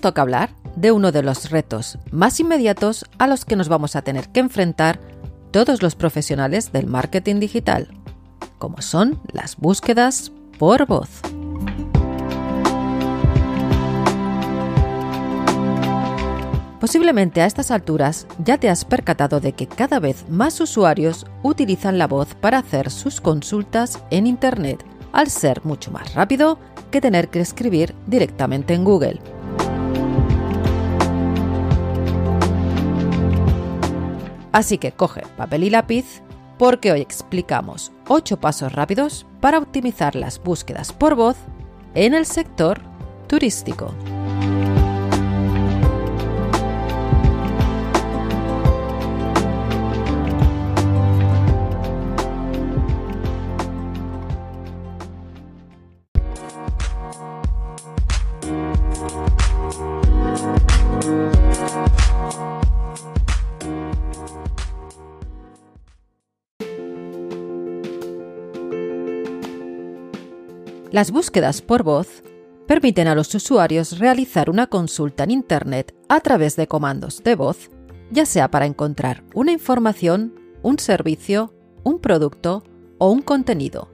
Toca hablar de uno de los retos más inmediatos a los que nos vamos a tener que enfrentar todos los profesionales del marketing digital, como son las búsquedas por voz. Posiblemente a estas alturas ya te has percatado de que cada vez más usuarios utilizan la voz para hacer sus consultas en Internet, al ser mucho más rápido que tener que escribir directamente en Google. Así que coge papel y lápiz porque hoy explicamos 8 pasos rápidos para optimizar las búsquedas por voz en el sector turístico. Las búsquedas por voz permiten a los usuarios realizar una consulta en Internet a través de comandos de voz, ya sea para encontrar una información, un servicio, un producto o un contenido.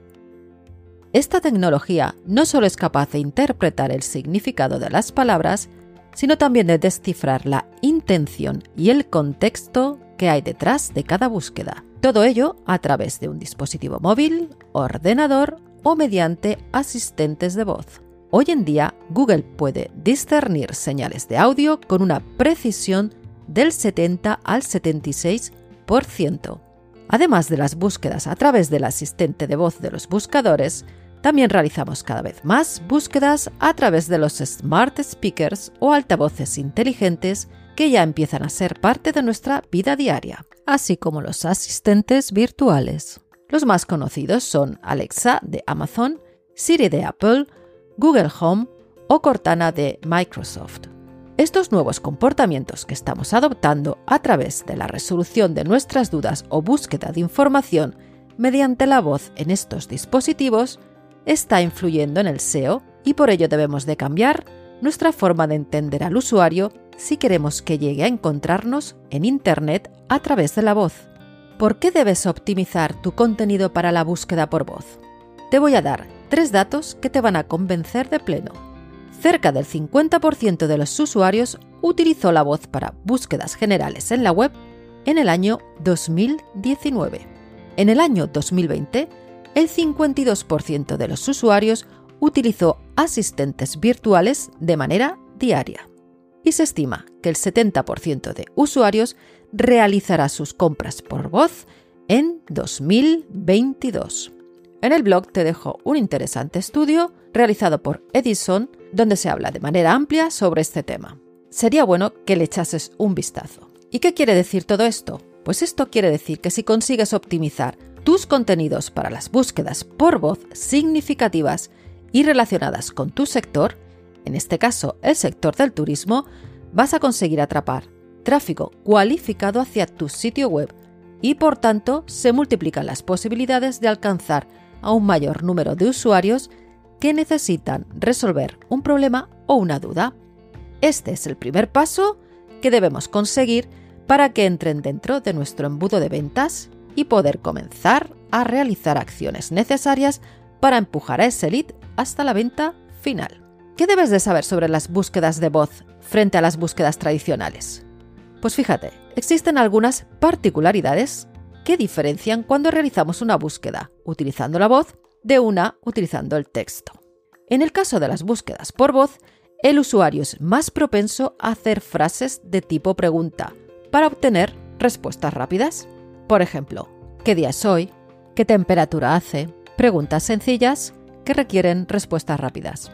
Esta tecnología no solo es capaz de interpretar el significado de las palabras, sino también de descifrar la intención y el contexto que hay detrás de cada búsqueda. Todo ello a través de un dispositivo móvil, ordenador o mediante asistentes de voz. Hoy en día, Google puede discernir señales de audio con una precisión del 70 al 76%. Además de las búsquedas a través del asistente de voz de los buscadores, también realizamos cada vez más búsquedas a través de los smart speakers o altavoces inteligentes que ya empiezan a ser parte de nuestra vida diaria, así como los asistentes virtuales. Los más conocidos son Alexa de Amazon, Siri de Apple, Google Home o Cortana de Microsoft. Estos nuevos comportamientos que estamos adoptando a través de la resolución de nuestras dudas o búsqueda de información mediante la voz en estos dispositivos está influyendo en el SEO y por ello debemos de cambiar nuestra forma de entender al usuario si queremos que llegue a encontrarnos en Internet a través de la voz. ¿Por qué debes optimizar tu contenido para la búsqueda por voz? Te voy a dar tres datos que te van a convencer de pleno. Cerca del 50% de los usuarios utilizó la voz para búsquedas generales en la web en el año 2019. En el año 2020, el 52% de los usuarios utilizó asistentes virtuales de manera diaria. Y se estima que el 70% de usuarios realizará sus compras por voz en 2022. En el blog te dejo un interesante estudio realizado por Edison donde se habla de manera amplia sobre este tema. Sería bueno que le echases un vistazo. ¿Y qué quiere decir todo esto? Pues esto quiere decir que si consigues optimizar tus contenidos para las búsquedas por voz significativas y relacionadas con tu sector, en este caso el sector del turismo, vas a conseguir atrapar tráfico cualificado hacia tu sitio web y por tanto se multiplican las posibilidades de alcanzar a un mayor número de usuarios que necesitan resolver un problema o una duda. Este es el primer paso que debemos conseguir para que entren dentro de nuestro embudo de ventas y poder comenzar a realizar acciones necesarias para empujar a ese lead hasta la venta final. ¿Qué debes de saber sobre las búsquedas de voz frente a las búsquedas tradicionales? Pues fíjate, existen algunas particularidades que diferencian cuando realizamos una búsqueda utilizando la voz de una utilizando el texto. En el caso de las búsquedas por voz, el usuario es más propenso a hacer frases de tipo pregunta, para obtener respuestas rápidas. Por ejemplo, ¿qué día es hoy? ¿Qué temperatura hace? Preguntas sencillas que requieren respuestas rápidas.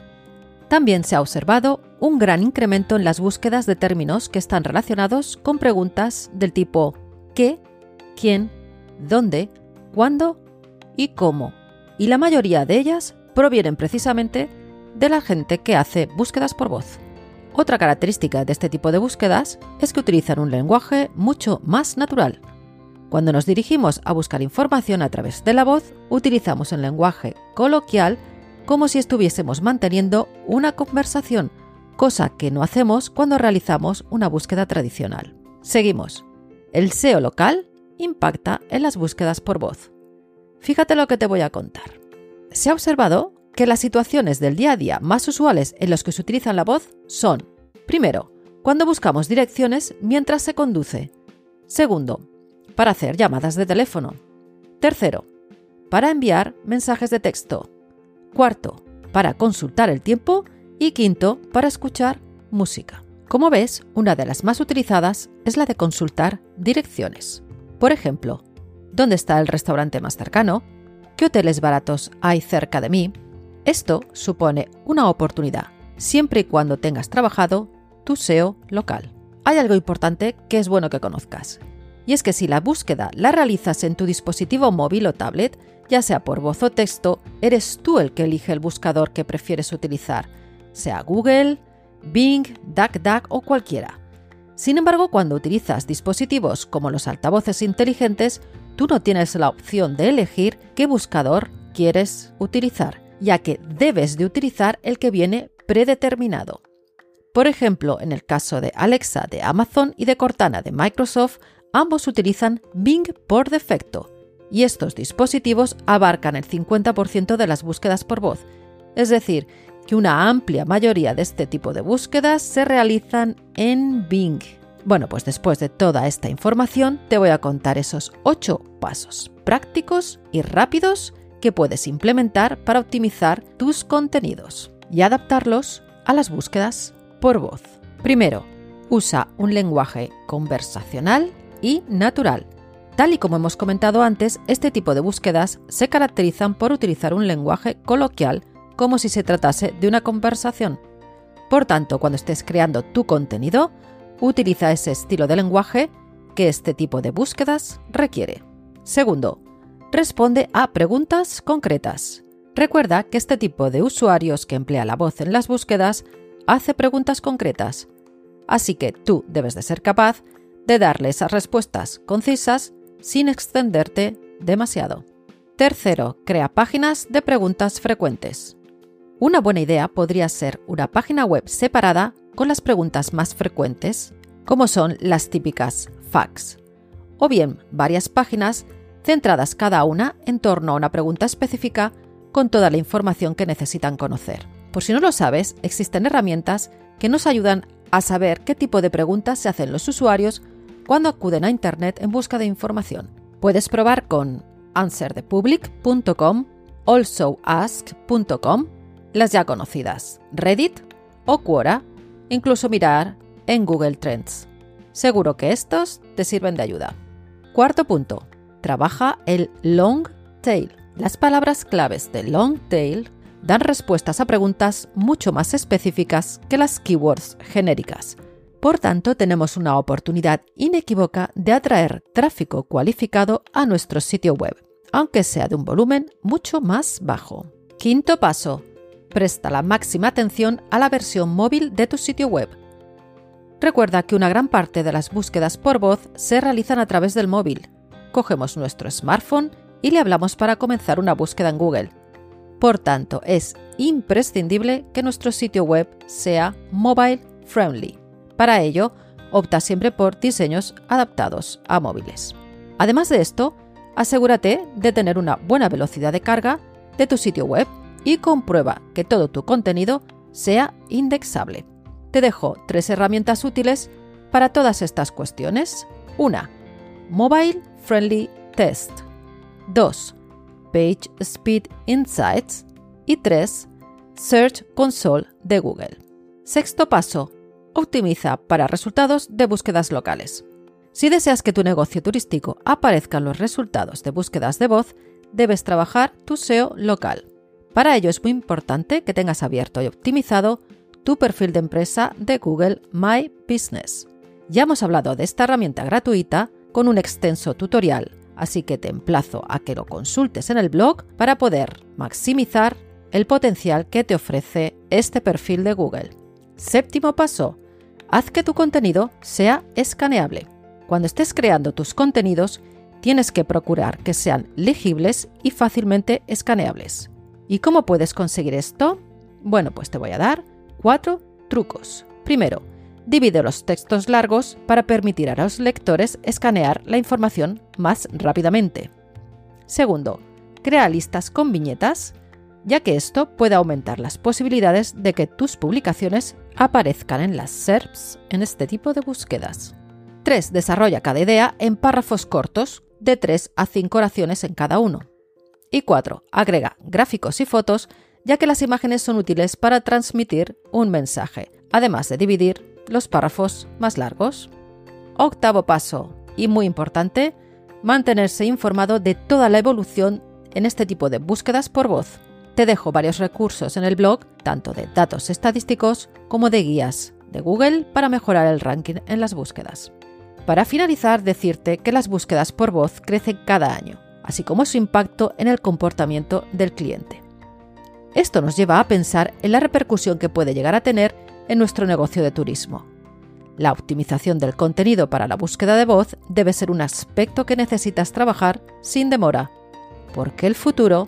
También se ha observado un gran incremento en las búsquedas de términos que están relacionados con preguntas del tipo ¿qué? ¿quién? ¿dónde? ¿cuándo? y cómo. Y la mayoría de ellas provienen precisamente de la gente que hace búsquedas por voz. Otra característica de este tipo de búsquedas es que utilizan un lenguaje mucho más natural. Cuando nos dirigimos a buscar información a través de la voz, utilizamos el lenguaje coloquial como si estuviésemos manteniendo una conversación, cosa que no hacemos cuando realizamos una búsqueda tradicional. Seguimos. El SEO local impacta en las búsquedas por voz. Fíjate lo que te voy a contar. Se ha observado que las situaciones del día a día más usuales en los que se utiliza la voz son, primero, cuando buscamos direcciones mientras se conduce. Segundo, para hacer llamadas de teléfono. Tercero, para enviar mensajes de texto. Cuarto, para consultar el tiempo. Y quinto, para escuchar música. Como ves, una de las más utilizadas es la de consultar direcciones. Por ejemplo, ¿dónde está el restaurante más cercano? ¿Qué hoteles baratos hay cerca de mí? Esto supone una oportunidad, siempre y cuando tengas trabajado tu SEO local. Hay algo importante que es bueno que conozcas. Y es que si la búsqueda la realizas en tu dispositivo móvil o tablet, ya sea por voz o texto, eres tú el que elige el buscador que prefieres utilizar, sea Google, Bing, DuckDuck o cualquiera. Sin embargo, cuando utilizas dispositivos como los altavoces inteligentes, tú no tienes la opción de elegir qué buscador quieres utilizar, ya que debes de utilizar el que viene predeterminado. Por ejemplo, en el caso de Alexa de Amazon y de Cortana de Microsoft, ambos utilizan Bing por defecto, y estos dispositivos abarcan el 50% de las búsquedas por voz, es decir, que una amplia mayoría de este tipo de búsquedas se realizan en Bing. Bueno, pues después de toda esta información te voy a contar esos 8 pasos prácticos y rápidos que puedes implementar para optimizar tus contenidos y adaptarlos a las búsquedas por voz. Primero, usa un lenguaje conversacional y natural. Tal y como hemos comentado antes, este tipo de búsquedas se caracterizan por utilizar un lenguaje coloquial como si se tratase de una conversación. Por tanto, cuando estés creando tu contenido, utiliza ese estilo de lenguaje que este tipo de búsquedas requiere. Segundo, responde a preguntas concretas. Recuerda que este tipo de usuarios que emplea la voz en las búsquedas hace preguntas concretas, así que tú debes de ser capaz de darle esas respuestas concisas sin extenderte demasiado. Tercero, crea páginas de preguntas frecuentes. Una buena idea podría ser una página web separada con las preguntas más frecuentes, como son las típicas fax, o bien varias páginas centradas cada una en torno a una pregunta específica con toda la información que necesitan conocer. Por si no lo sabes, existen herramientas que nos ayudan a saber qué tipo de preguntas se hacen los usuarios cuando acuden a Internet en busca de información. Puedes probar con answerthepublic.com, alsoask.com, las ya conocidas Reddit o Quora, incluso mirar en Google Trends. Seguro que estos te sirven de ayuda. Cuarto punto. Trabaja el long tail. Las palabras claves de long tail dan respuestas a preguntas mucho más específicas que las keywords genéricas. Por tanto, tenemos una oportunidad inequívoca de atraer tráfico cualificado a nuestro sitio web, aunque sea de un volumen mucho más bajo. Quinto paso. Presta la máxima atención a la versión móvil de tu sitio web. Recuerda que una gran parte de las búsquedas por voz se realizan a través del móvil. Cogemos nuestro smartphone y le hablamos para comenzar una búsqueda en Google. Por tanto, es imprescindible que nuestro sitio web sea mobile friendly. Para ello, opta siempre por diseños adaptados a móviles. Además de esto, asegúrate de tener una buena velocidad de carga de tu sitio web y comprueba que todo tu contenido sea indexable. Te dejo tres herramientas útiles para todas estas cuestiones. 1. Mobile Friendly Test. 2. Page Speed Insights. Y 3. Search Console de Google. Sexto paso, optimiza para resultados de búsquedas locales. Si deseas que tu negocio turístico aparezca en los resultados de búsquedas de voz, debes trabajar tu SEO local. Para ello es muy importante que tengas abierto y optimizado tu perfil de empresa de Google My Business. Ya hemos hablado de esta herramienta gratuita con un extenso tutorial, así que te emplazo a que lo consultes en el blog para poder maximizar el potencial que te ofrece este perfil de Google. Séptimo paso, haz que tu contenido sea escaneable. Cuando estés creando tus contenidos, tienes que procurar que sean legibles y fácilmente escaneables. ¿Y cómo puedes conseguir esto? Bueno, pues te voy a dar cuatro trucos. Primero, divide los textos largos para permitir a los lectores escanear la información más rápidamente. Segundo, crea listas con viñetas, ya que esto puede aumentar las posibilidades de que tus publicaciones aparezcan en las SERPs en este tipo de búsquedas. 3. Desarrolla cada idea en párrafos cortos, de 3 a 5 oraciones en cada uno. Y 4. Agrega gráficos y fotos, ya que las imágenes son útiles para transmitir un mensaje, además de dividir los párrafos más largos. Octavo paso, y muy importante, mantenerse informado de toda la evolución en este tipo de búsquedas por voz. Te dejo varios recursos en el blog, tanto de datos estadísticos como de guías de Google para mejorar el ranking en las búsquedas. Para finalizar, decirte que las búsquedas por voz crecen cada año, así como su impacto en el comportamiento del cliente. Esto nos lleva a pensar en la repercusión que puede llegar a tener en nuestro negocio de turismo. La optimización del contenido para la búsqueda de voz debe ser un aspecto que necesitas trabajar sin demora, porque el futuro